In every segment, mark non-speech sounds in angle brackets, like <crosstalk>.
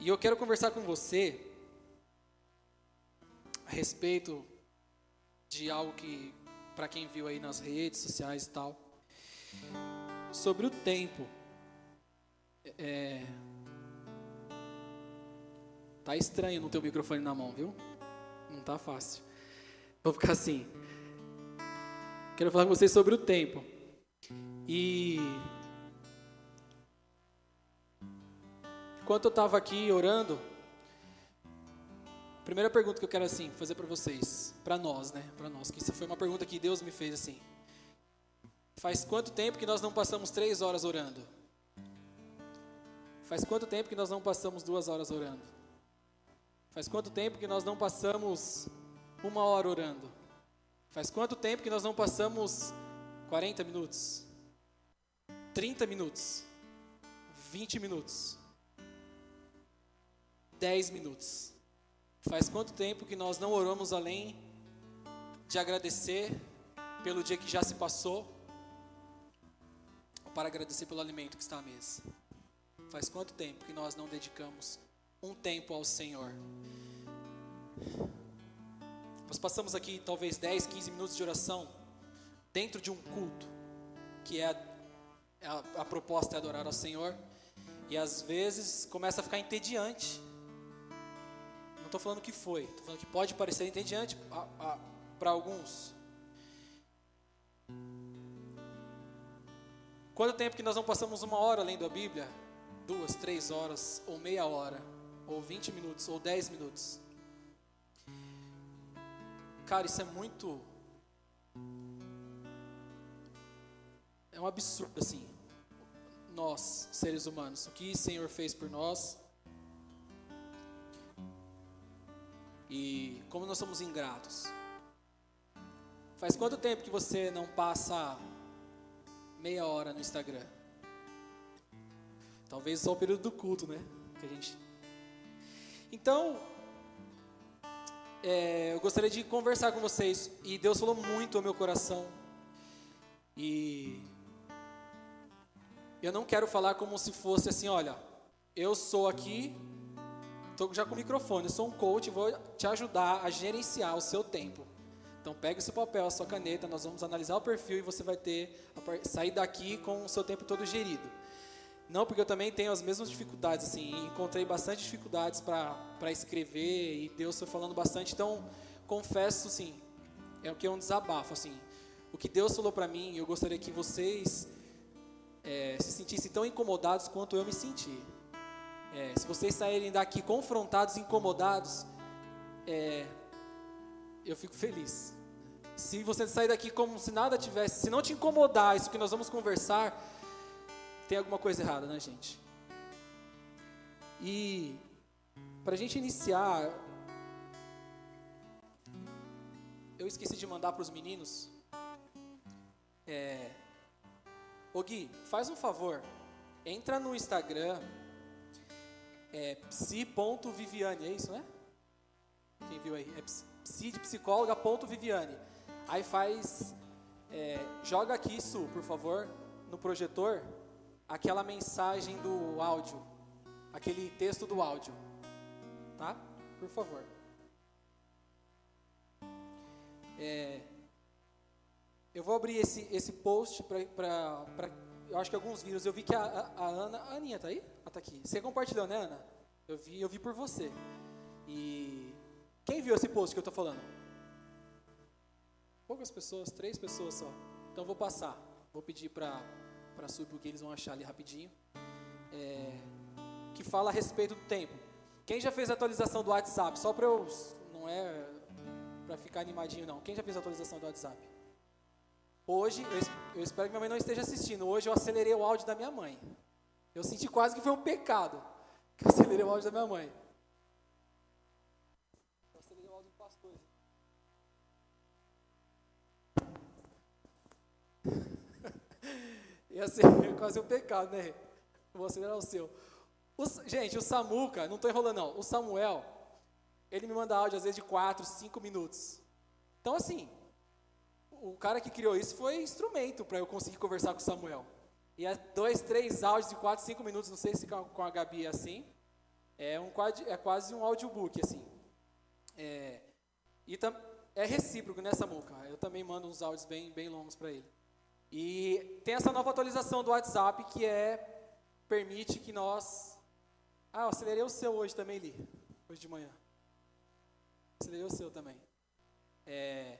E eu quero conversar com você a respeito de algo que, para quem viu aí nas redes sociais e tal, sobre o tempo. É, tá estranho não ter o microfone na mão, viu? Não tá fácil. Vou ficar assim. Quero falar com vocês sobre o tempo. E enquanto eu estava aqui orando, primeira pergunta que eu quero assim fazer para vocês, para nós, né? Para nós, que isso foi uma pergunta que Deus me fez assim. Faz quanto tempo que nós não passamos três horas orando? Faz quanto tempo que nós não passamos duas horas orando? Faz quanto tempo que nós não passamos uma hora orando? Faz quanto tempo que nós não passamos 40 minutos? 30 minutos? 20 minutos? 10 minutos? Faz quanto tempo que nós não oramos além de agradecer pelo dia que já se passou, ou para agradecer pelo alimento que está à mesa? Faz quanto tempo que nós não dedicamos um tempo ao Senhor? Nós passamos aqui talvez 10, 15 minutos de oração dentro de um culto, que é a, é a, a proposta é adorar ao Senhor, e às vezes começa a ficar entediante. Estou falando que foi, estou falando que pode parecer entediante para alguns. Quanto tempo que nós não passamos uma hora lendo a Bíblia? Duas, três horas, ou meia hora, ou vinte minutos, ou dez minutos. Cara, isso é muito. É um absurdo, assim. Nós, seres humanos, o que o Senhor fez por nós. E como nós somos ingratos. Faz quanto tempo que você não passa meia hora no Instagram? Talvez só o período do culto, né? Que a gente. Então, é, eu gostaria de conversar com vocês. E Deus falou muito ao meu coração. E eu não quero falar como se fosse assim, olha, eu sou aqui, estou já com o microfone, eu sou um coach, vou te ajudar a gerenciar o seu tempo. Então pegue o seu papel, a sua caneta, nós vamos analisar o perfil e você vai ter sair daqui com o seu tempo todo gerido. Não, porque eu também tenho as mesmas dificuldades, assim, encontrei bastante dificuldades para escrever e Deus foi falando bastante, então confesso, assim, é o que é um desabafo, assim, o que Deus falou para mim, eu gostaria que vocês é, se sentissem tão incomodados quanto eu me senti. É, se vocês saírem daqui confrontados, incomodados, é, eu fico feliz. Se você sair daqui como se nada tivesse, se não te incomodar isso que nós vamos conversar, tem alguma coisa errada, né, gente? E para a gente iniciar, eu esqueci de mandar para os meninos. É, Ô Gui, faz um favor, entra no Instagram, é psi.viviane, é isso, né? Quem viu aí? É psi de psicóloga.viviane. Aí faz, é, joga aqui isso, por favor, no projetor aquela mensagem do áudio, aquele texto do áudio, tá? Por favor. É, eu vou abrir esse, esse post para. Eu acho que alguns vídeos. Eu vi que a, a, a Ana. A Aninha tá aí? Ela tá aqui. Você compartilhou, né, Ana? Eu vi, eu vi por você. E. Quem viu esse post que eu estou falando? Poucas pessoas, três pessoas só. Então vou passar. Vou pedir para para subir, porque eles vão achar ali rapidinho. É, que fala a respeito do tempo. Quem já fez a atualização do WhatsApp? Só para eu. Não é para ficar animadinho, não. Quem já fez a atualização do WhatsApp? Hoje, eu, eu espero que minha mãe não esteja assistindo. Hoje eu acelerei o áudio da minha mãe. Eu senti quase que foi um pecado. Que eu acelerei o áudio da minha mãe. <laughs> Ia ser quase um pecado, né? Vou acelerar o seu. gente, o Samuca, não estou enrolando não, o Samuel, ele me manda áudio às vezes de 4, 5 minutos. Então assim, o cara que criou isso foi instrumento para eu conseguir conversar com o Samuel. E é dois, três áudios de 4, 5 minutos, não sei se com a Gabi é assim. É, um, é quase um audiobook, assim. É, e tam, é recíproco, né, Samuca? Eu também mando uns áudios bem, bem longos para ele. E tem essa nova atualização do WhatsApp que é, permite que nós... Ah, eu acelerei o seu hoje também, Li, hoje de manhã. Acelerei o seu também. É,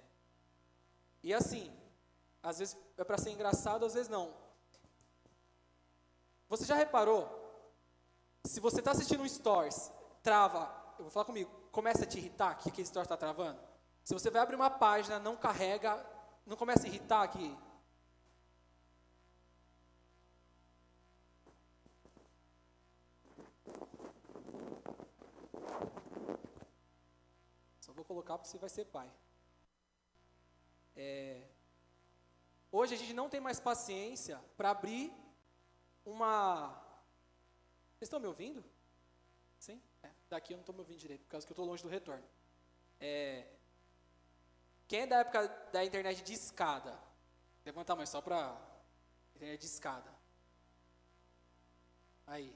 e assim, às vezes é para ser engraçado, às vezes não. Você já reparou? Se você está assistindo um stories, trava, eu vou falar comigo, começa a te irritar que aquele stories está travando. Se você vai abrir uma página, não carrega, não começa a irritar aqui. Só vou colocar porque você vai ser pai. É, hoje a gente não tem mais paciência para abrir uma. Vocês estão me ouvindo? Sim? É, daqui eu não estou me ouvindo direito, por causa que eu estou longe do retorno. É, quem é da época da internet de escada? Levanta a mão só para. Internet de escada. Aí.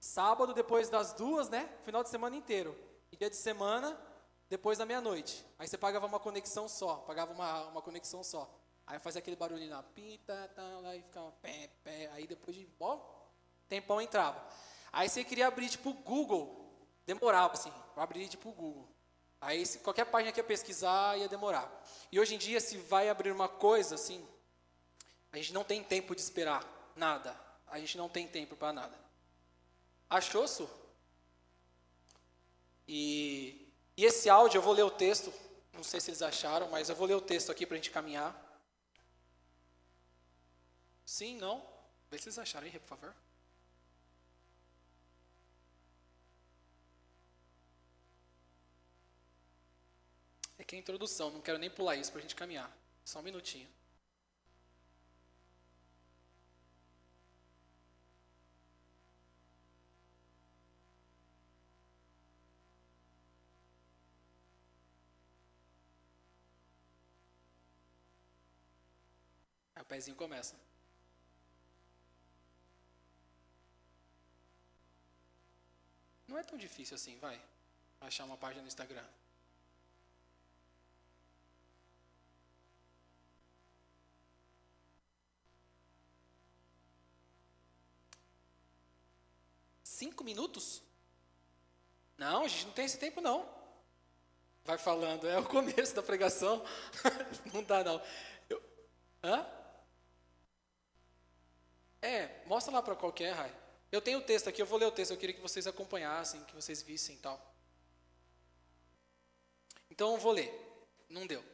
Sábado, depois das duas, né? Final de semana inteiro. E dia de semana, depois da meia-noite. Aí você pagava uma conexão só. Pagava uma, uma conexão só. Aí fazia aquele barulho lá, pita, tá, lá, e ficava pé, pé. Aí depois de bom tempão entrava. Aí você queria abrir tipo Google, demorava assim, para abrir tipo Google. Aí se qualquer página que ia pesquisar ia demorar. E hoje em dia se vai abrir uma coisa assim, a gente não tem tempo de esperar nada. A gente não tem tempo para nada. Achou, Su? E, e esse áudio, eu vou ler o texto, não sei se eles acharam, mas eu vou ler o texto aqui para a gente caminhar. Sim, não? Vê se vocês acharam aí, por favor. É que é a introdução, não quero nem pular isso para a gente caminhar. Só um minutinho. Pezinho começa. Não é tão difícil assim, vai. Achar uma página no Instagram. Cinco minutos? Não, a gente não tem esse tempo não. Vai falando, é o começo da pregação. <laughs> não dá não. Eu, hã? É, mostra lá para qualquer, Rai. Eu tenho o texto aqui, eu vou ler o texto, eu queria que vocês acompanhassem, que vocês vissem e tal. Então eu vou ler. Não deu.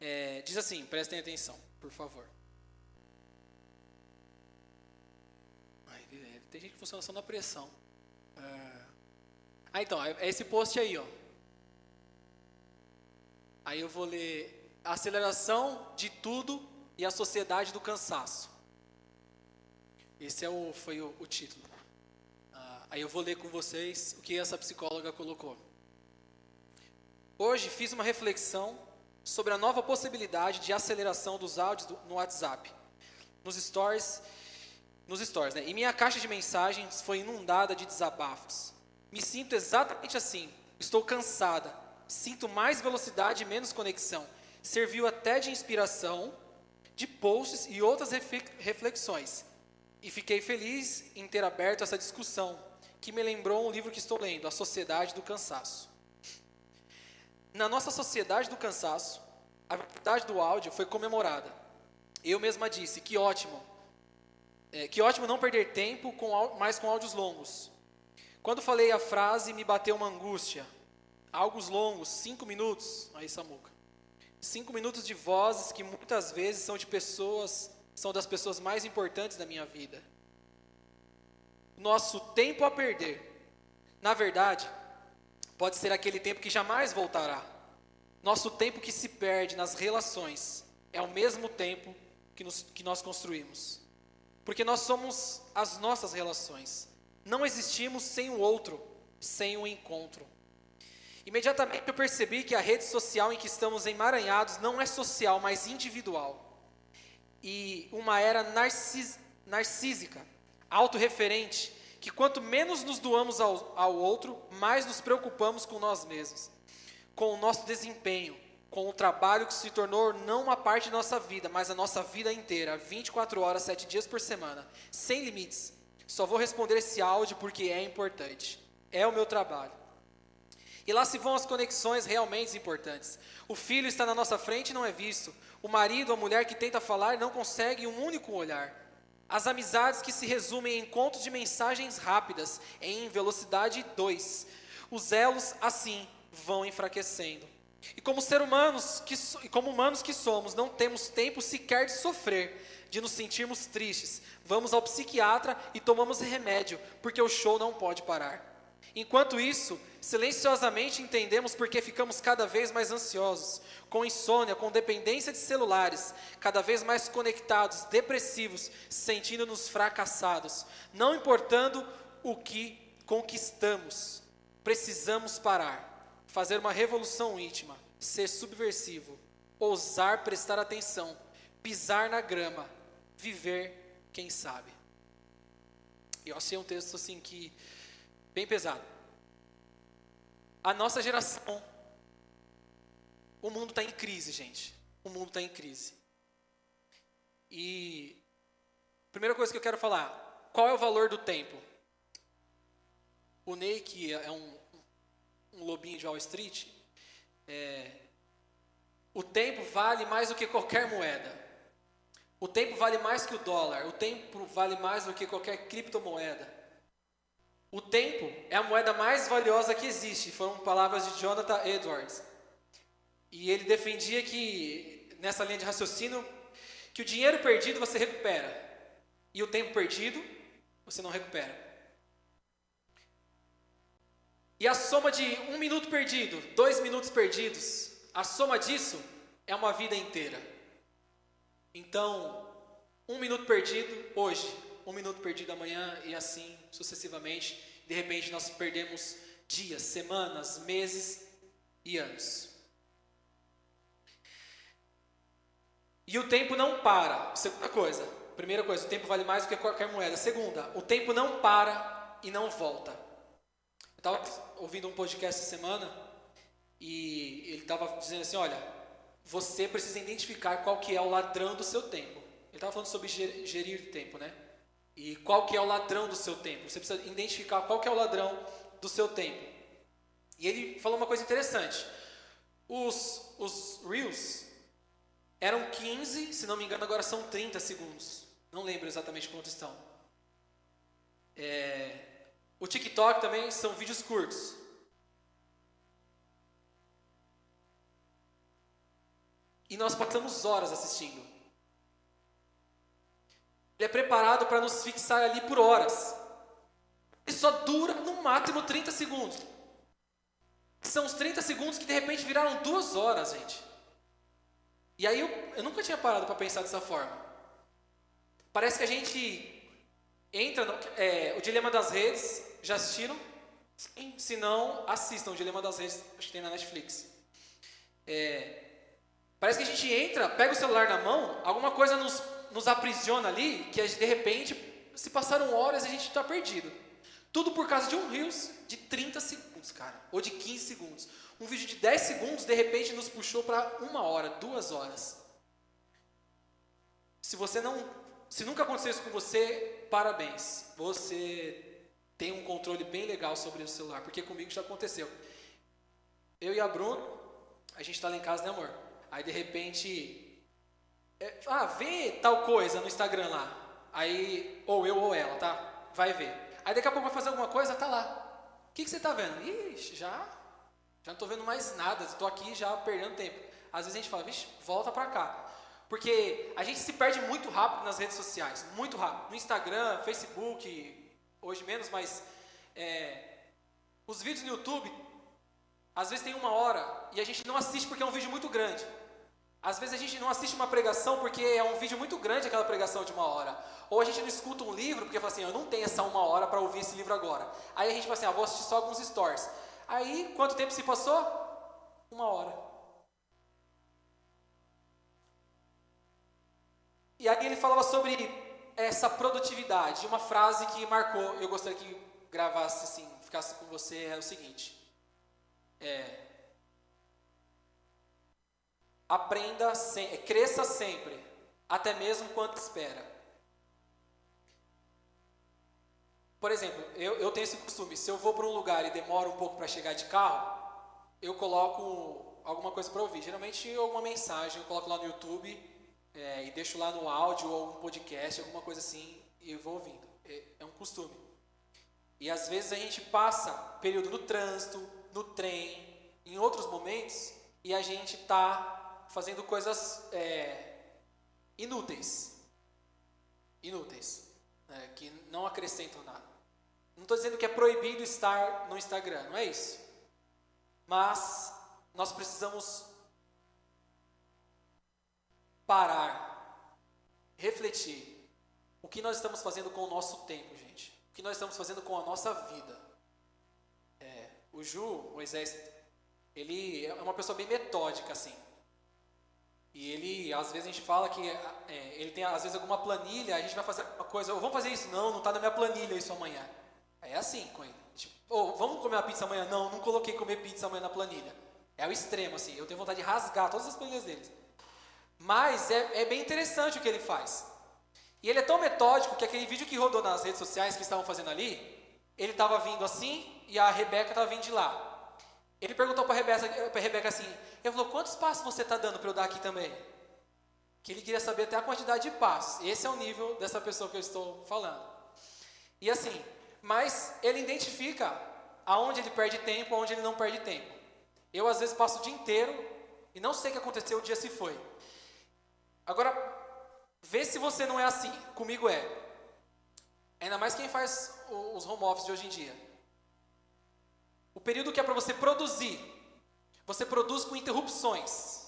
É, diz assim, prestem atenção, por favor. Ai, tem gente que funciona só na pressão. É. Ah, então, é, é esse post aí, ó. Aí eu vou ler aceleração de tudo e a sociedade do cansaço. Esse é o, foi o, o título. Ah, aí eu vou ler com vocês o que essa psicóloga colocou. Hoje fiz uma reflexão sobre a nova possibilidade de aceleração dos áudios do, no WhatsApp, nos stories, nos stories, né? E minha caixa de mensagens foi inundada de desabafos. Me sinto exatamente assim. Estou cansada. Sinto mais velocidade e menos conexão. Serviu até de inspiração, de posts e outras reflexões. E fiquei feliz em ter aberto essa discussão, que me lembrou um livro que estou lendo, A Sociedade do Cansaço. Na nossa sociedade do cansaço, a verdade do áudio foi comemorada. Eu mesma disse, que ótimo, é, que ótimo não perder tempo com, mais com áudios longos. Quando falei a frase, me bateu uma angústia. Áudios longos, cinco minutos, aí Samuca. Cinco minutos de vozes que muitas vezes são de pessoas são das pessoas mais importantes da minha vida. Nosso tempo a perder, na verdade, pode ser aquele tempo que jamais voltará. Nosso tempo que se perde nas relações é o mesmo tempo que, nos, que nós construímos. Porque nós somos as nossas relações. Não existimos sem o outro, sem o encontro. Imediatamente eu percebi que a rede social em que estamos emaranhados não é social, mas individual e uma era narcis, narcísica, autorreferente, que quanto menos nos doamos ao, ao outro, mais nos preocupamos com nós mesmos, com o nosso desempenho, com o trabalho que se tornou não uma parte de nossa vida, mas a nossa vida inteira, 24 horas, 7 dias por semana, sem limites. Só vou responder esse áudio porque é importante. É o meu trabalho. E lá se vão as conexões realmente importantes. O filho está na nossa frente e não é visto. O marido, a mulher que tenta falar não consegue um único olhar. As amizades que se resumem em contos de mensagens rápidas, em velocidade 2. Os elos, assim, vão enfraquecendo. E como ser humanos que como humanos que somos, não temos tempo sequer de sofrer, de nos sentirmos tristes. Vamos ao psiquiatra e tomamos remédio, porque o show não pode parar. Enquanto isso, silenciosamente entendemos porque ficamos cada vez mais ansiosos, com insônia, com dependência de celulares, cada vez mais conectados, depressivos, sentindo-nos fracassados. Não importando o que conquistamos, precisamos parar, fazer uma revolução íntima, ser subversivo, ousar prestar atenção, pisar na grama, viver, quem sabe. Eu achei um texto assim que bem pesado. A nossa geração, o mundo está em crise, gente. O mundo está em crise. E primeira coisa que eu quero falar, qual é o valor do tempo? O Ney, que é um, um lobinho de Wall Street, é, o tempo vale mais do que qualquer moeda. O tempo vale mais que o dólar. O tempo vale mais do que qualquer criptomoeda. O tempo é a moeda mais valiosa que existe, foram palavras de Jonathan Edwards. E ele defendia que, nessa linha de raciocínio, que o dinheiro perdido você recupera, e o tempo perdido você não recupera. E a soma de um minuto perdido, dois minutos perdidos, a soma disso é uma vida inteira. Então, um minuto perdido hoje, um minuto perdido amanhã e assim sucessivamente. De repente nós perdemos dias, semanas, meses e anos. E o tempo não para. Segunda coisa. Primeira coisa, o tempo vale mais do que qualquer moeda. Segunda, o tempo não para e não volta. Eu estava ouvindo um podcast essa semana e ele estava dizendo assim, olha, você precisa identificar qual que é o ladrão do seu tempo. Ele estava falando sobre gerir tempo, né? E qual que é o ladrão do seu tempo? Você precisa identificar qual que é o ladrão do seu tempo. E ele falou uma coisa interessante. Os, os Reels eram 15, se não me engano, agora são 30 segundos. Não lembro exatamente quantos estão. É, o TikTok também são vídeos curtos. E nós passamos horas assistindo. É preparado para nos fixar ali por horas. E só dura no máximo 30 segundos. São os 30 segundos que de repente viraram duas horas, gente. E aí eu, eu nunca tinha parado para pensar dessa forma. Parece que a gente entra no é, o Dilema das Redes. Já assistiram? Sim. Se não, assistam o Dilema das Redes, acho que tem na Netflix. É, parece que a gente entra, pega o celular na mão, alguma coisa nos nos aprisiona ali, que de repente se passaram horas e a gente está perdido. Tudo por causa de um Reels de 30 segundos, cara, ou de 15 segundos. Um vídeo de 10 segundos, de repente, nos puxou para uma hora, duas horas. Se você não. Se nunca aconteceu isso com você, parabéns. Você tem um controle bem legal sobre o celular, porque comigo já aconteceu. Eu e a Bruna, a gente está lá em casa, né, amor? Aí de repente é, ah, vê tal coisa no Instagram lá. Aí, ou eu ou ela, tá? Vai ver. Aí daqui a pouco vai fazer alguma coisa, tá lá. O que, que você está vendo? Ixi, já, já não estou vendo mais nada, estou aqui já perdendo tempo. Às vezes a gente fala, vixe, volta para cá. Porque a gente se perde muito rápido nas redes sociais, muito rápido. No Instagram, Facebook, hoje menos, mas é, os vídeos no YouTube, às vezes tem uma hora e a gente não assiste porque é um vídeo muito grande. Às vezes a gente não assiste uma pregação porque é um vídeo muito grande aquela pregação de uma hora. Ou a gente não escuta um livro porque fala assim, eu não tenho essa uma hora para ouvir esse livro agora. Aí a gente fala assim, ah, vou assistir só alguns stories. Aí, quanto tempo se passou? Uma hora. E aí ele falava sobre essa produtividade. Uma frase que marcou, eu gostaria que gravasse assim, ficasse com você, é o seguinte. É, aprenda, sem, é, cresça sempre, até mesmo quando espera. Por exemplo, eu, eu tenho esse costume, se eu vou para um lugar e demora um pouco para chegar de carro, eu coloco alguma coisa para ouvir. Geralmente alguma mensagem, eu coloco lá no YouTube é, e deixo lá no áudio ou algum podcast, alguma coisa assim, e vou ouvindo. É, é um costume. E às vezes a gente passa período no trânsito, no trem, em outros momentos, e a gente está fazendo coisas é, inúteis. Inúteis. Né, que não acrescentam nada. Não estou dizendo que é proibido estar no Instagram, não é isso. Mas nós precisamos parar, refletir. O que nós estamos fazendo com o nosso tempo, gente? O que nós estamos fazendo com a nossa vida? É, o Ju, Moisés, ele é uma pessoa bem metódica, assim. E ele, às vezes a gente fala que é, ele tem, às vezes, alguma planilha, a gente vai fazer uma coisa, vamos fazer isso? Não, não está na minha planilha isso amanhã. É assim com ele. Tipo, oh, vamos comer uma pizza amanhã? Não, não coloquei comer pizza amanhã na planilha. É o extremo, assim. Eu tenho vontade de rasgar todas as planilhas deles. Mas é, é bem interessante o que ele faz. E ele é tão metódico que aquele vídeo que rodou nas redes sociais que estavam fazendo ali, ele estava vindo assim e a Rebeca estava vindo de lá. Ele perguntou para a Rebeca, assim: ele falou, quantos passos você está dando para eu dar aqui também? Que ele queria saber até a quantidade de passos. Esse é o nível dessa pessoa que eu estou falando. E assim, mas ele identifica aonde ele perde tempo, aonde ele não perde tempo. Eu às vezes passo o dia inteiro e não sei o que aconteceu, o dia se foi. Agora, vê se você não é assim. Comigo é. Ainda mais quem faz os home office de hoje em dia. O período que é para você produzir, você produz com interrupções.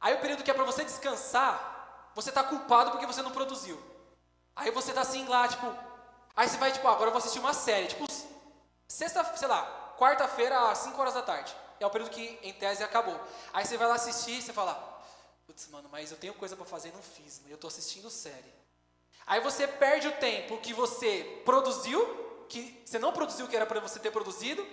Aí o período que é para você descansar, você está culpado porque você não produziu. Aí você está assim lá, tipo. Aí você vai, tipo, ah, agora eu vou assistir uma série. Tipo, sexta, sei lá, quarta-feira, às 5 horas da tarde. É o período que, em tese, acabou. Aí você vai lá assistir e você fala, putz, mano, mas eu tenho coisa para fazer e não fiz, eu estou assistindo série. Aí você perde o tempo que você produziu, que você não produziu o que era para você ter produzido,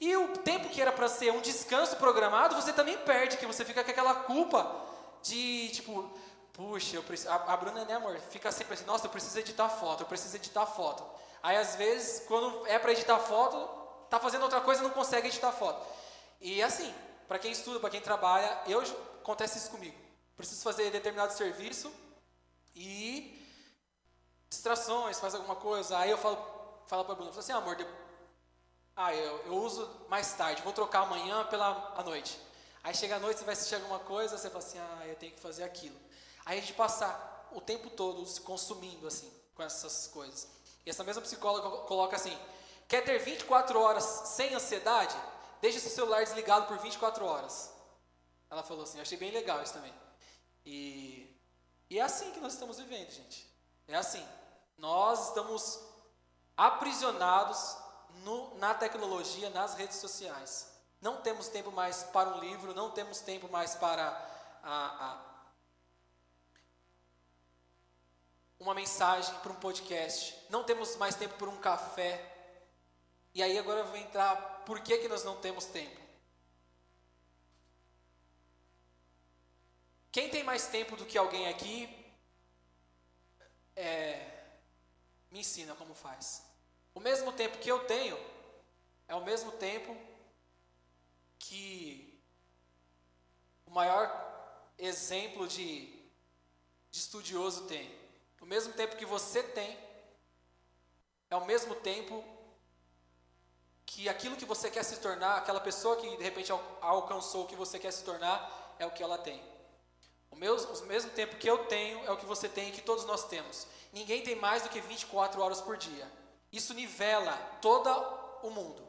e o tempo que era para ser um descanso programado, você também perde, que você fica com aquela culpa de, tipo, puxa, eu preciso, a, a Bruna, né, amor, fica sempre assim, nossa, eu preciso editar foto, eu preciso editar foto. Aí, às vezes, quando é para editar foto, está fazendo outra coisa não consegue editar foto. E assim, para quem estuda, para quem trabalha, eu acontece isso comigo. Preciso fazer determinado serviço e distrações, faz alguma coisa. Aí eu falo, falo para Bruna, assim, ah, amor, de... ah, eu, eu uso mais tarde, vou trocar amanhã pela a noite. Aí chega a noite, você vai assistir alguma coisa, você fala assim, ah, eu tenho que fazer aquilo. Aí a gente passa o tempo todo se consumindo assim com essas coisas. E essa mesma psicóloga coloca assim: Quer ter 24 horas sem ansiedade? Deixe seu celular desligado por 24 horas. Ela falou assim, achei bem legal isso também. E, e é assim que nós estamos vivendo, gente. É assim. Nós estamos aprisionados no, na tecnologia, nas redes sociais. Não temos tempo mais para um livro, não temos tempo mais para a, a, uma mensagem, para um podcast. Não temos mais tempo para um café. E aí agora eu vou entrar, por que, que nós não temos tempo? Quem tem mais tempo do que alguém aqui, é, me ensina como faz. O mesmo tempo que eu tenho, é o mesmo tempo que o maior exemplo de, de estudioso tem. O mesmo tempo que você tem, é o mesmo tempo que aquilo que você quer se tornar, aquela pessoa que de repente alcançou o que você quer se tornar, é o que ela tem. O, o mesmo tempo que eu tenho é o que você tem e que todos nós temos. Ninguém tem mais do que 24 horas por dia. Isso nivela todo o mundo.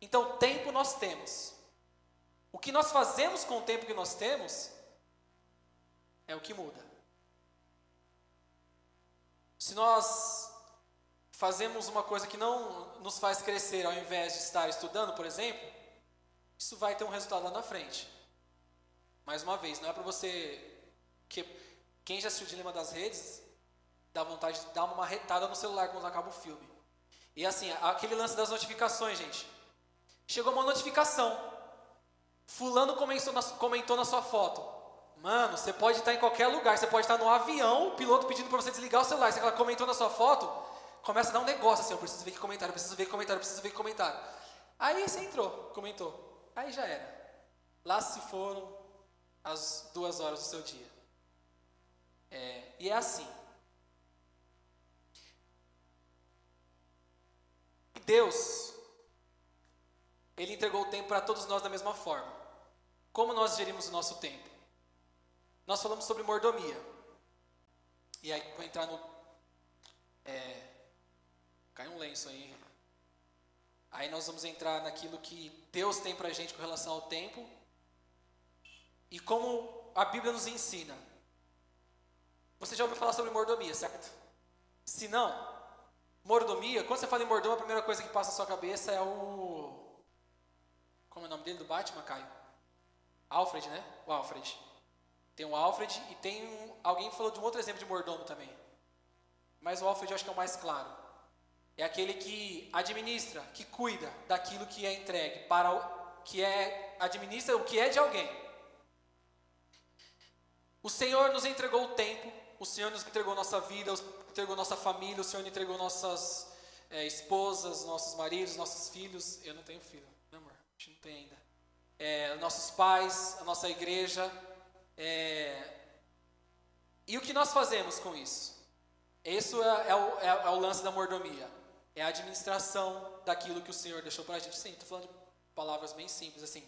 Então, tempo nós temos. O que nós fazemos com o tempo que nós temos é o que muda. Se nós fazemos uma coisa que não nos faz crescer ao invés de estar estudando, por exemplo, isso vai ter um resultado lá na frente. Mais uma vez, não é para você. Que, quem já assistiu o Dilema das Redes Dá vontade de dar uma marretada no celular quando acaba o filme. E assim, aquele lance das notificações, gente. Chegou uma notificação. Fulano comentou na, comentou na sua foto. Mano, você pode estar em qualquer lugar. Você pode estar no avião, o piloto pedindo para você desligar o celular. Se ela comentou na sua foto, começa a dar um negócio assim. Eu preciso ver que comentário, preciso ver que comentário, preciso ver que comentário. Aí você entrou, comentou. Aí já era. Lá se foram as duas horas do seu dia. É, e é assim. Deus, Ele entregou o tempo para todos nós da mesma forma. Como nós gerimos o nosso tempo? Nós falamos sobre mordomia. E aí, vou entrar no. É, cai um lenço aí. Aí nós vamos entrar naquilo que Deus tem para a gente com relação ao tempo. E como a Bíblia nos ensina. Você já ouviu falar sobre mordomia, certo? Se não, mordomia, quando você fala em mordomo, a primeira coisa que passa na sua cabeça é o. Como é o nome dele do Batman, Caio? Alfred, né? O Alfred. Tem o Alfred e tem um, alguém falou de um outro exemplo de mordomo também. Mas o Alfred eu acho que é o mais claro. É aquele que administra, que cuida daquilo que é entregue para o que é administra o que é de alguém. O Senhor nos entregou o tempo, o Senhor nos entregou nossa vida, entregou nossa família, o Senhor entregou nossas é, esposas, nossos maridos, nossos filhos. Eu não tenho filho, né, amor? A gente não tem ainda. É, nossos pais, a nossa igreja. É, e o que nós fazemos com isso? Isso é, é, o, é, é o lance da mordomia é a administração daquilo que o Senhor deixou para a gente. Sim, estou falando de palavras bem simples assim.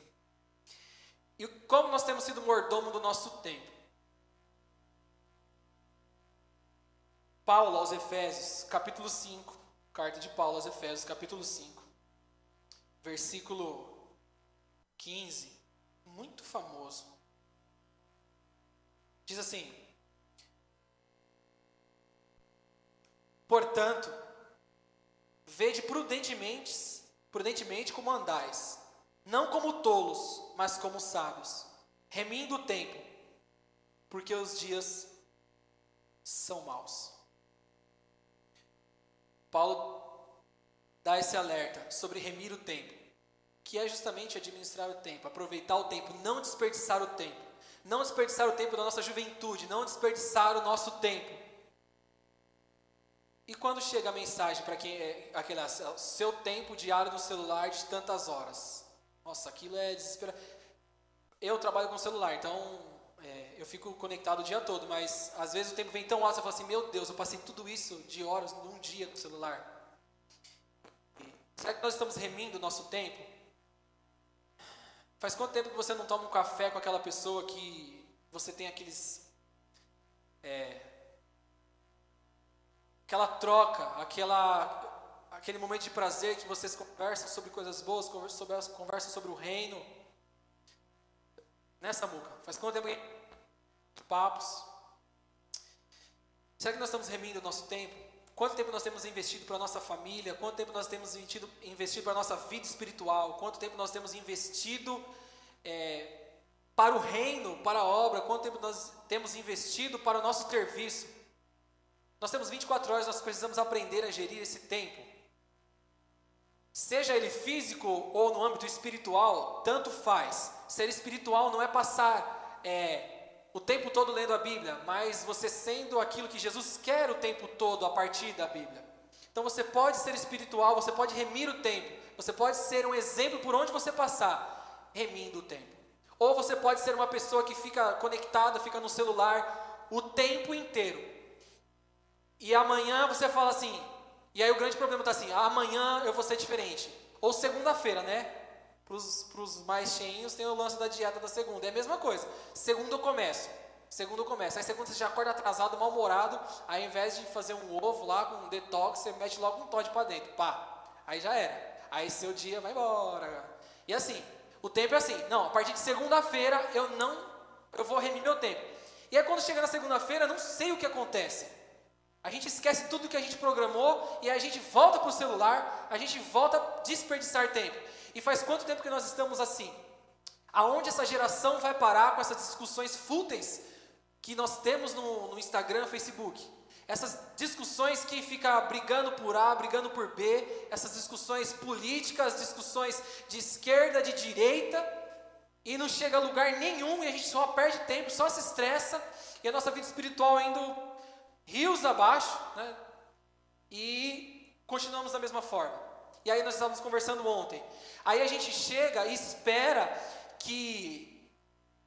E como nós temos sido mordomo do nosso tempo? Paulo aos Efésios, capítulo 5, carta de Paulo aos Efésios, capítulo 5, versículo 15, muito famoso. Diz assim: Portanto, Vede prudentemente, prudentemente como andais, não como tolos, mas como sábios, remindo o tempo, porque os dias são maus. Paulo dá esse alerta sobre remir o tempo, que é justamente administrar o tempo, aproveitar o tempo, não desperdiçar o tempo, não desperdiçar o tempo da nossa juventude, não desperdiçar o nosso tempo. E quando chega a mensagem para quem é aquele seu tempo diário no celular de tantas horas? Nossa, aquilo é desesperador. Eu trabalho com celular, então eu fico conectado o dia todo, mas às vezes o tempo vem tão alto, você fala assim, meu Deus, eu passei tudo isso de horas num dia com o celular. será que nós estamos remindo o nosso tempo? Faz quanto tempo que você não toma um café com aquela pessoa que você tem aqueles é, aquela troca, aquela, aquele momento de prazer que vocês conversam sobre coisas boas, conversam, conversam sobre o reino. Nessa né, muca, faz quanto tempo que papos? Será que nós estamos remindo o nosso tempo? Quanto tempo nós temos investido para a nossa família? Quanto tempo nós temos investido, investido para a nossa vida espiritual? Quanto tempo nós temos investido é, para o reino, para a obra? Quanto tempo nós temos investido para o nosso serviço? Nós temos 24 horas, nós precisamos aprender a gerir esse tempo. Seja ele físico ou no âmbito espiritual, tanto faz. Ser espiritual não é passar é, o tempo todo lendo a Bíblia, mas você sendo aquilo que Jesus quer o tempo todo a partir da Bíblia. Então você pode ser espiritual, você pode remir o tempo, você pode ser um exemplo por onde você passar, remindo o tempo. Ou você pode ser uma pessoa que fica conectada, fica no celular o tempo inteiro. E amanhã você fala assim, e aí o grande problema está assim, amanhã eu vou ser diferente. Ou segunda-feira, né? Para os mais cheinhos tem o lance da dieta da segunda. É a mesma coisa. Segunda eu começo. Segunda eu começo. Aí segunda você já acorda atrasado, mal-humorado. Aí ao invés de fazer um ovo lá com um detox, você mete logo um Todd para dentro. Pá. Aí já era. Aí seu dia vai embora. E assim, o tempo é assim. Não, a partir de segunda-feira eu não. Eu vou remir meu tempo. E aí quando chega na segunda-feira, não sei o que acontece. A gente esquece tudo que a gente programou e a gente volta para o celular, a gente volta a desperdiçar tempo. E faz quanto tempo que nós estamos assim? Aonde essa geração vai parar com essas discussões fúteis que nós temos no, no Instagram, Facebook? essas discussões que fica brigando por A, brigando por B, essas discussões políticas, discussões de esquerda, de direita, e não chega a lugar nenhum e a gente só perde tempo, só se estressa, e a nossa vida espiritual indo rios abaixo, né? E continuamos da mesma forma. E aí nós estávamos conversando ontem. Aí a gente chega e espera que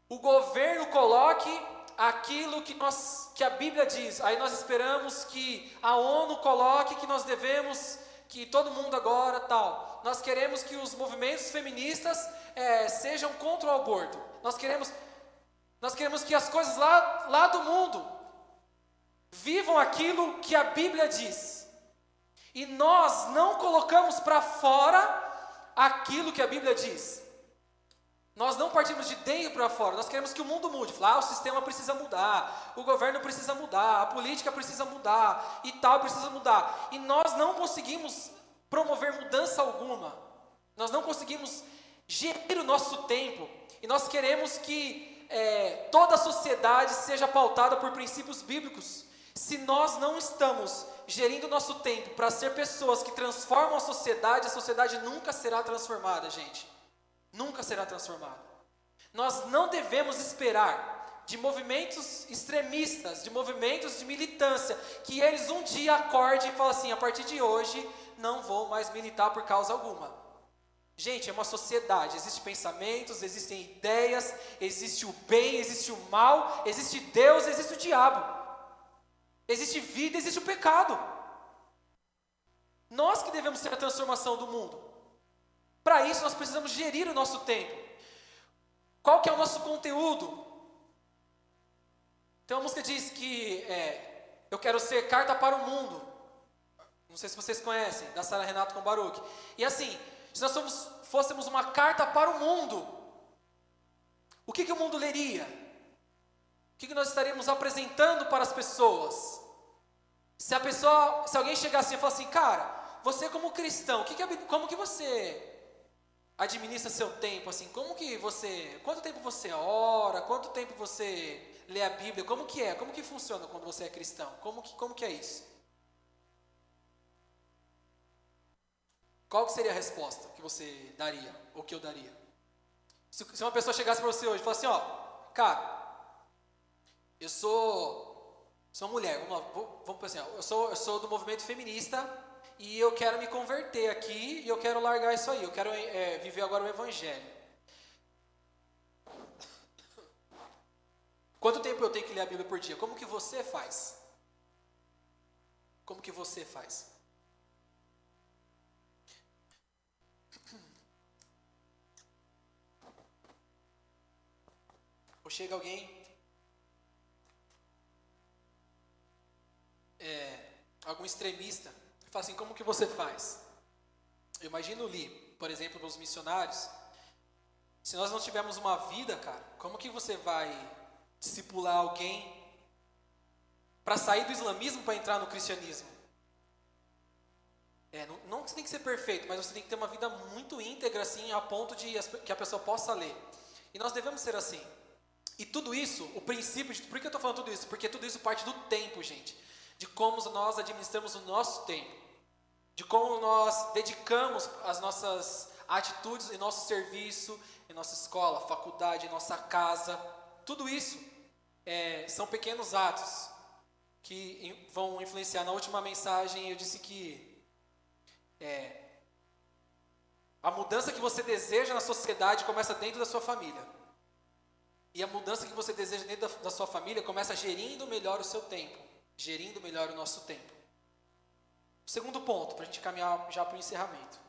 o governo coloque aquilo que, nós, que a Bíblia diz. Aí nós esperamos que a ONU coloque que nós devemos, que todo mundo agora tal. Nós queremos que os movimentos feministas é, sejam contra o aborto. Nós queremos, nós queremos que as coisas lá, lá do mundo vivam aquilo que a Bíblia diz. E nós não colocamos para fora aquilo que a Bíblia diz. Nós não partimos de dentro para fora, nós queremos que o mundo mude. Falar, ah, o sistema precisa mudar, o governo precisa mudar, a política precisa mudar, e tal precisa mudar. E nós não conseguimos promover mudança alguma. Nós não conseguimos gerir o nosso tempo. E nós queremos que é, toda a sociedade seja pautada por princípios bíblicos. Se nós não estamos gerindo nosso tempo para ser pessoas que transformam a sociedade, a sociedade nunca será transformada, gente nunca será transformado. Nós não devemos esperar de movimentos extremistas, de movimentos de militância, que eles um dia acordem e falem assim: a partir de hoje não vou mais militar por causa alguma. Gente, é uma sociedade, existem pensamentos, existem ideias, existe o bem, existe o mal, existe Deus, existe o diabo. Existe vida, existe o pecado. Nós que devemos ser a transformação do mundo. Para isso nós precisamos gerir o nosso tempo. Qual que é o nosso conteúdo? Tem uma música que diz que é, eu quero ser carta para o mundo. Não sei se vocês conhecem, da Sara Renato com Baruch. E assim, se nós fôssemos uma carta para o mundo, o que, que o mundo leria? Que, nós estaríamos apresentando para as pessoas? Se a pessoa, se alguém chegar assim e falar assim, cara, você como cristão, que que, como que você administra seu tempo, assim, como que você, quanto tempo você ora, quanto tempo você lê a Bíblia, como que é, como que funciona quando você é cristão, como que, como que é isso? Qual que seria a resposta que você daria, ou que eu daria? Se, se uma pessoa chegasse para você hoje e falasse assim, ó, cara, eu sou, sou mulher, vamos lá, vamos pensar, assim, eu sou, eu sou do movimento feminista, e eu quero me converter aqui e eu quero largar isso aí, eu quero é, viver agora o Evangelho. Quanto tempo eu tenho que ler a Bíblia por dia? Como que você faz? Como que você faz? Ou chega alguém, é, algum extremista, fala assim, como que você faz? Eu imagino ali, por exemplo, nos missionários, se nós não tivermos uma vida, cara, como que você vai discipular alguém para sair do islamismo para entrar no cristianismo? É, não, não você tem que ser perfeito, mas você tem que ter uma vida muito íntegra, assim, a ponto de que a pessoa possa ler. E nós devemos ser assim. E tudo isso, o princípio de. Por que eu estou falando tudo isso? Porque tudo isso parte do tempo, gente. De como nós administramos o nosso tempo de como nós dedicamos as nossas atitudes em nosso serviço, em nossa escola, faculdade, em nossa casa. Tudo isso é, são pequenos atos que vão influenciar. Na última mensagem eu disse que é, a mudança que você deseja na sociedade começa dentro da sua família. E a mudança que você deseja dentro da, da sua família começa gerindo melhor o seu tempo, gerindo melhor o nosso tempo. Segundo ponto, para a gente caminhar já para o encerramento.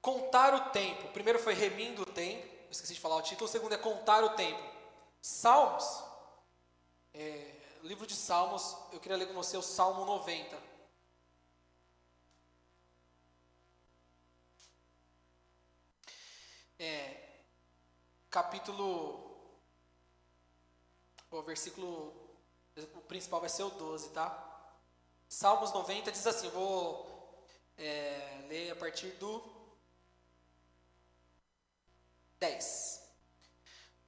Contar o tempo. O primeiro foi remindo o tempo. Esqueci de falar o título. O segundo é contar o tempo. Salmos. É, livro de Salmos. Eu queria ler com você o Salmo 90. É, capítulo. O versículo. O principal vai ser o 12, tá? Salmos 90 diz assim, vou é, ler a partir do 10.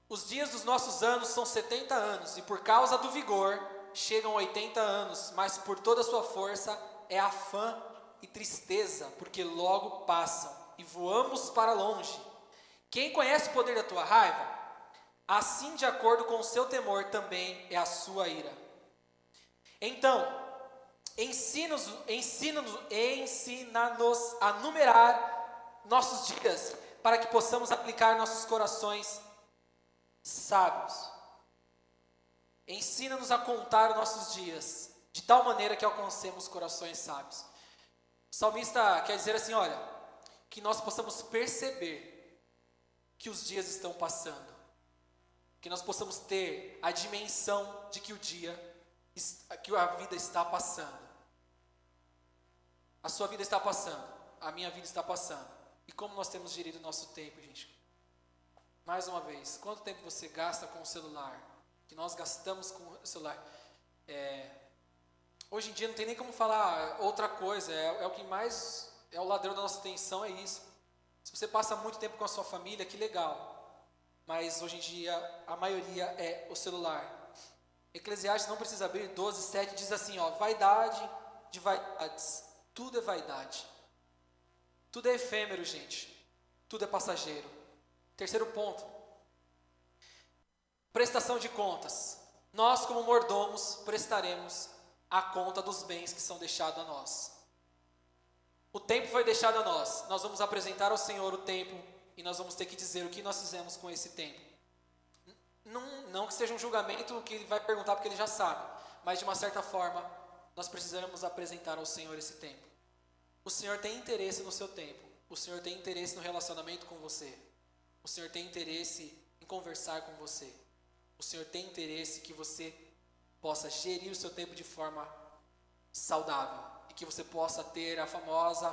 Os dias dos nossos anos são 70 anos, e por causa do vigor chegam 80 anos, mas por toda a sua força é afã e tristeza, porque logo passam e voamos para longe. Quem conhece o poder da tua raiva? Assim, de acordo com o seu temor, também é a sua ira. Então, ensina-nos ensina ensina a numerar nossos dias, para que possamos aplicar nossos corações sábios. Ensina-nos a contar nossos dias, de tal maneira que alcancemos corações sábios. O salmista quer dizer assim: olha, que nós possamos perceber que os dias estão passando, que nós possamos ter a dimensão de que o dia, que a vida está passando. A sua vida está passando, a minha vida está passando. E como nós temos gerido o nosso tempo, gente? Mais uma vez, quanto tempo você gasta com o celular? Que nós gastamos com o celular. É, hoje em dia não tem nem como falar outra coisa, é, é o que mais é o ladrão da nossa atenção, é isso. Se você passa muito tempo com a sua família, que legal. Mas hoje em dia a maioria é o celular. Eclesiastes não precisa abrir 12, 7 diz assim, ó, vaidade de vaidades. Tudo é vaidade. Tudo é efêmero, gente. Tudo é passageiro. Terceiro ponto. Prestação de contas. Nós, como mordomos, prestaremos a conta dos bens que são deixados a nós. O tempo foi deixado a nós. Nós vamos apresentar ao Senhor o tempo e nós vamos ter que dizer o que nós fizemos com esse tempo. Não, não que seja um julgamento que ele vai perguntar porque ele já sabe, mas de uma certa forma nós precisamos apresentar ao Senhor esse tempo. O Senhor tem interesse no seu tempo. O Senhor tem interesse no relacionamento com você. O Senhor tem interesse em conversar com você. O Senhor tem interesse que você possa gerir o seu tempo de forma saudável e que você possa ter a famosa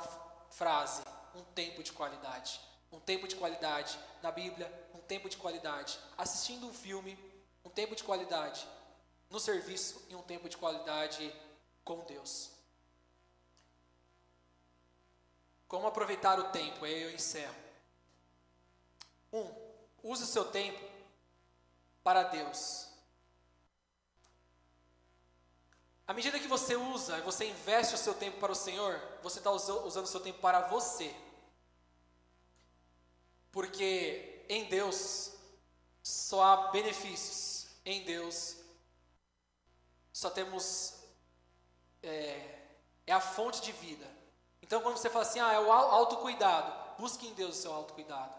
frase: um tempo de qualidade. Um tempo de qualidade na Bíblia, tempo de qualidade assistindo um filme, um tempo de qualidade no serviço e um tempo de qualidade com Deus. Como aproveitar o tempo? Aí eu encerro. Um, use o seu tempo para Deus. À medida que você usa e você investe o seu tempo para o Senhor, você está usando o seu tempo para você. Porque em Deus só há benefícios. Em Deus só temos. É, é a fonte de vida. Então, quando você fala assim, ah, é o autocuidado, busque em Deus o seu autocuidado.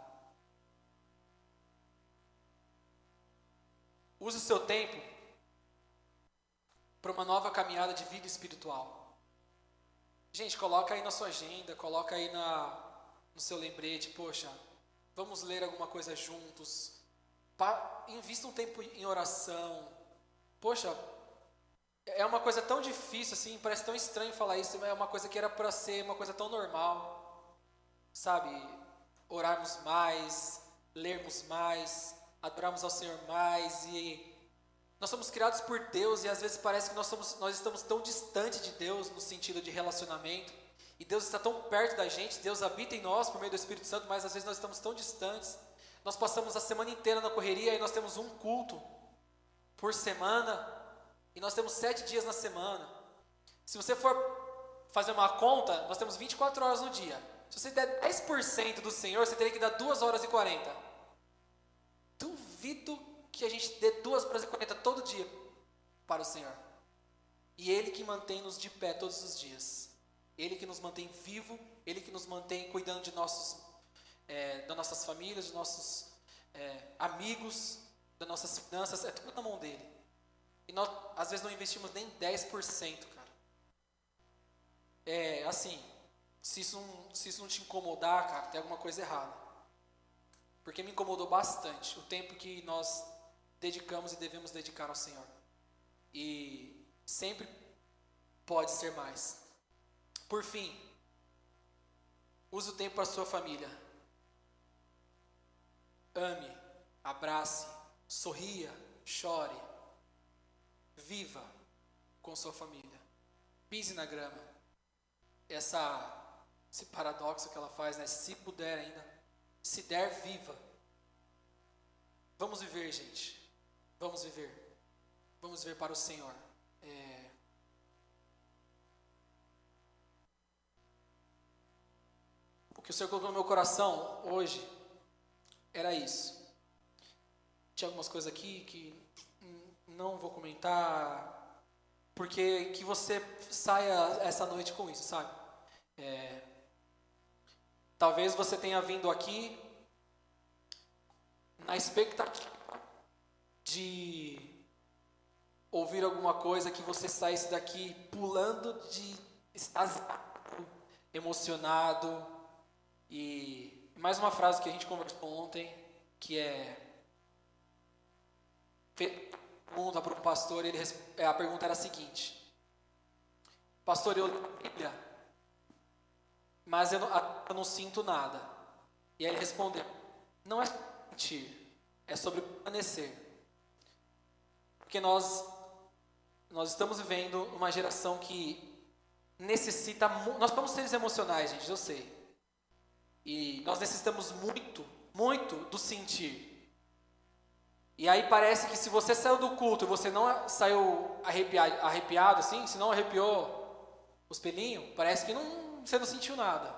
Use o seu tempo para uma nova caminhada de vida espiritual. Gente, coloca aí na sua agenda, coloca aí na, no seu lembrete, poxa, vamos ler alguma coisa juntos. Invista um tempo em oração. Poxa, é uma coisa tão difícil assim, parece tão estranho falar isso, mas é uma coisa que era para ser uma coisa tão normal. Sabe? Orarmos mais, lermos mais, adorarmos ao Senhor mais e nós somos criados por Deus e às vezes parece que nós, somos, nós estamos tão distante de Deus no sentido de relacionamento. E Deus está tão perto da gente, Deus habita em nós por meio do Espírito Santo, mas às vezes nós estamos tão distantes. Nós passamos a semana inteira na correria e nós temos um culto por semana e nós temos sete dias na semana. Se você for fazer uma conta, nós temos 24 horas no dia. Se você der 10% do Senhor, você teria que dar 2 horas e 40. Duvido que a gente dê duas horas e quarenta todo dia para o Senhor. E Ele que mantém-nos de pé todos os dias. Ele que nos mantém vivo, Ele que nos mantém cuidando de nossos, é, das nossas famílias, de nossos é, amigos, das nossas finanças, é tudo na mão dele. E nós, às vezes, não investimos nem 10%, cara. É, assim, se isso, não, se isso não te incomodar, cara, tem alguma coisa errada. Porque me incomodou bastante o tempo que nós dedicamos e devemos dedicar ao Senhor. E sempre pode ser mais. Por fim, use o tempo para sua família. Ame, abrace, sorria, chore, viva com sua família. Pise na grama. Essa, esse paradoxo que ela faz, né? Se puder ainda, se der, viva. Vamos viver, gente. Vamos viver. Vamos viver para o Senhor. Que o Senhor colocou no meu coração hoje era isso. Tinha algumas coisas aqui que não vou comentar, porque que você saia essa noite com isso, sabe? É, talvez você tenha vindo aqui na expectativa de ouvir alguma coisa que você saísse daqui pulando de extasiado, emocionado e mais uma frase que a gente conversou ontem que é pergunta para o pastor ele é, a pergunta era a seguinte pastor eu Bíblia mas eu não, eu não sinto nada e aí ele respondeu não é sentir é sobre permanecer. Porque nós nós estamos vivendo uma geração que necessita nós somos seres emocionais, gente, eu sei. E nós necessitamos muito, muito do sentir. E aí parece que se você saiu do culto e você não saiu arrepiado, arrepiado assim, se não arrepiou os pelinhos, parece que não, você não sentiu nada.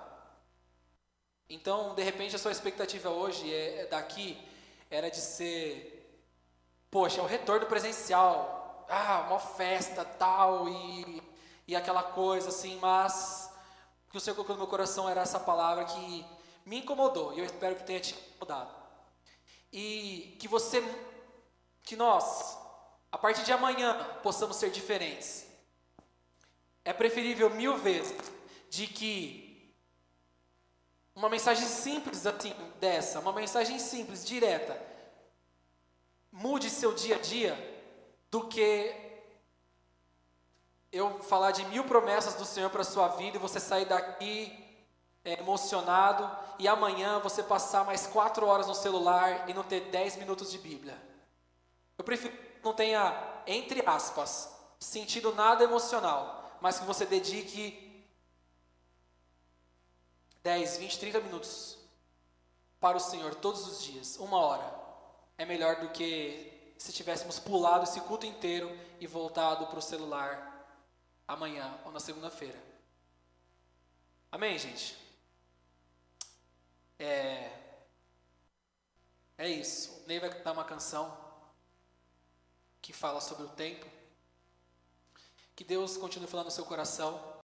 Então, de repente, a sua expectativa hoje é, é daqui era de ser, poxa, é o retorno presencial, ah, uma festa tal e, e aquela coisa assim, mas o que o Senhor colocou no meu coração era essa palavra que me incomodou e eu espero que tenha te incomodado. E que você, que nós, a partir de amanhã, possamos ser diferentes. É preferível mil vezes de que uma mensagem simples assim, dessa, uma mensagem simples, direta, mude seu dia a dia, do que eu falar de mil promessas do Senhor para sua vida e você sair daqui é, emocionado e amanhã você passar mais quatro horas no celular e não ter dez minutos de Bíblia. Eu prefiro que não tenha, entre aspas, sentido nada emocional, mas que você dedique 10, 20, 30 minutos para o Senhor todos os dias, uma hora, é melhor do que se tivéssemos pulado esse culto inteiro e voltado para o celular amanhã ou na segunda-feira. Amém, gente? É, é isso. O Ney vai cantar uma canção que fala sobre o tempo. Que Deus continue falando no seu coração.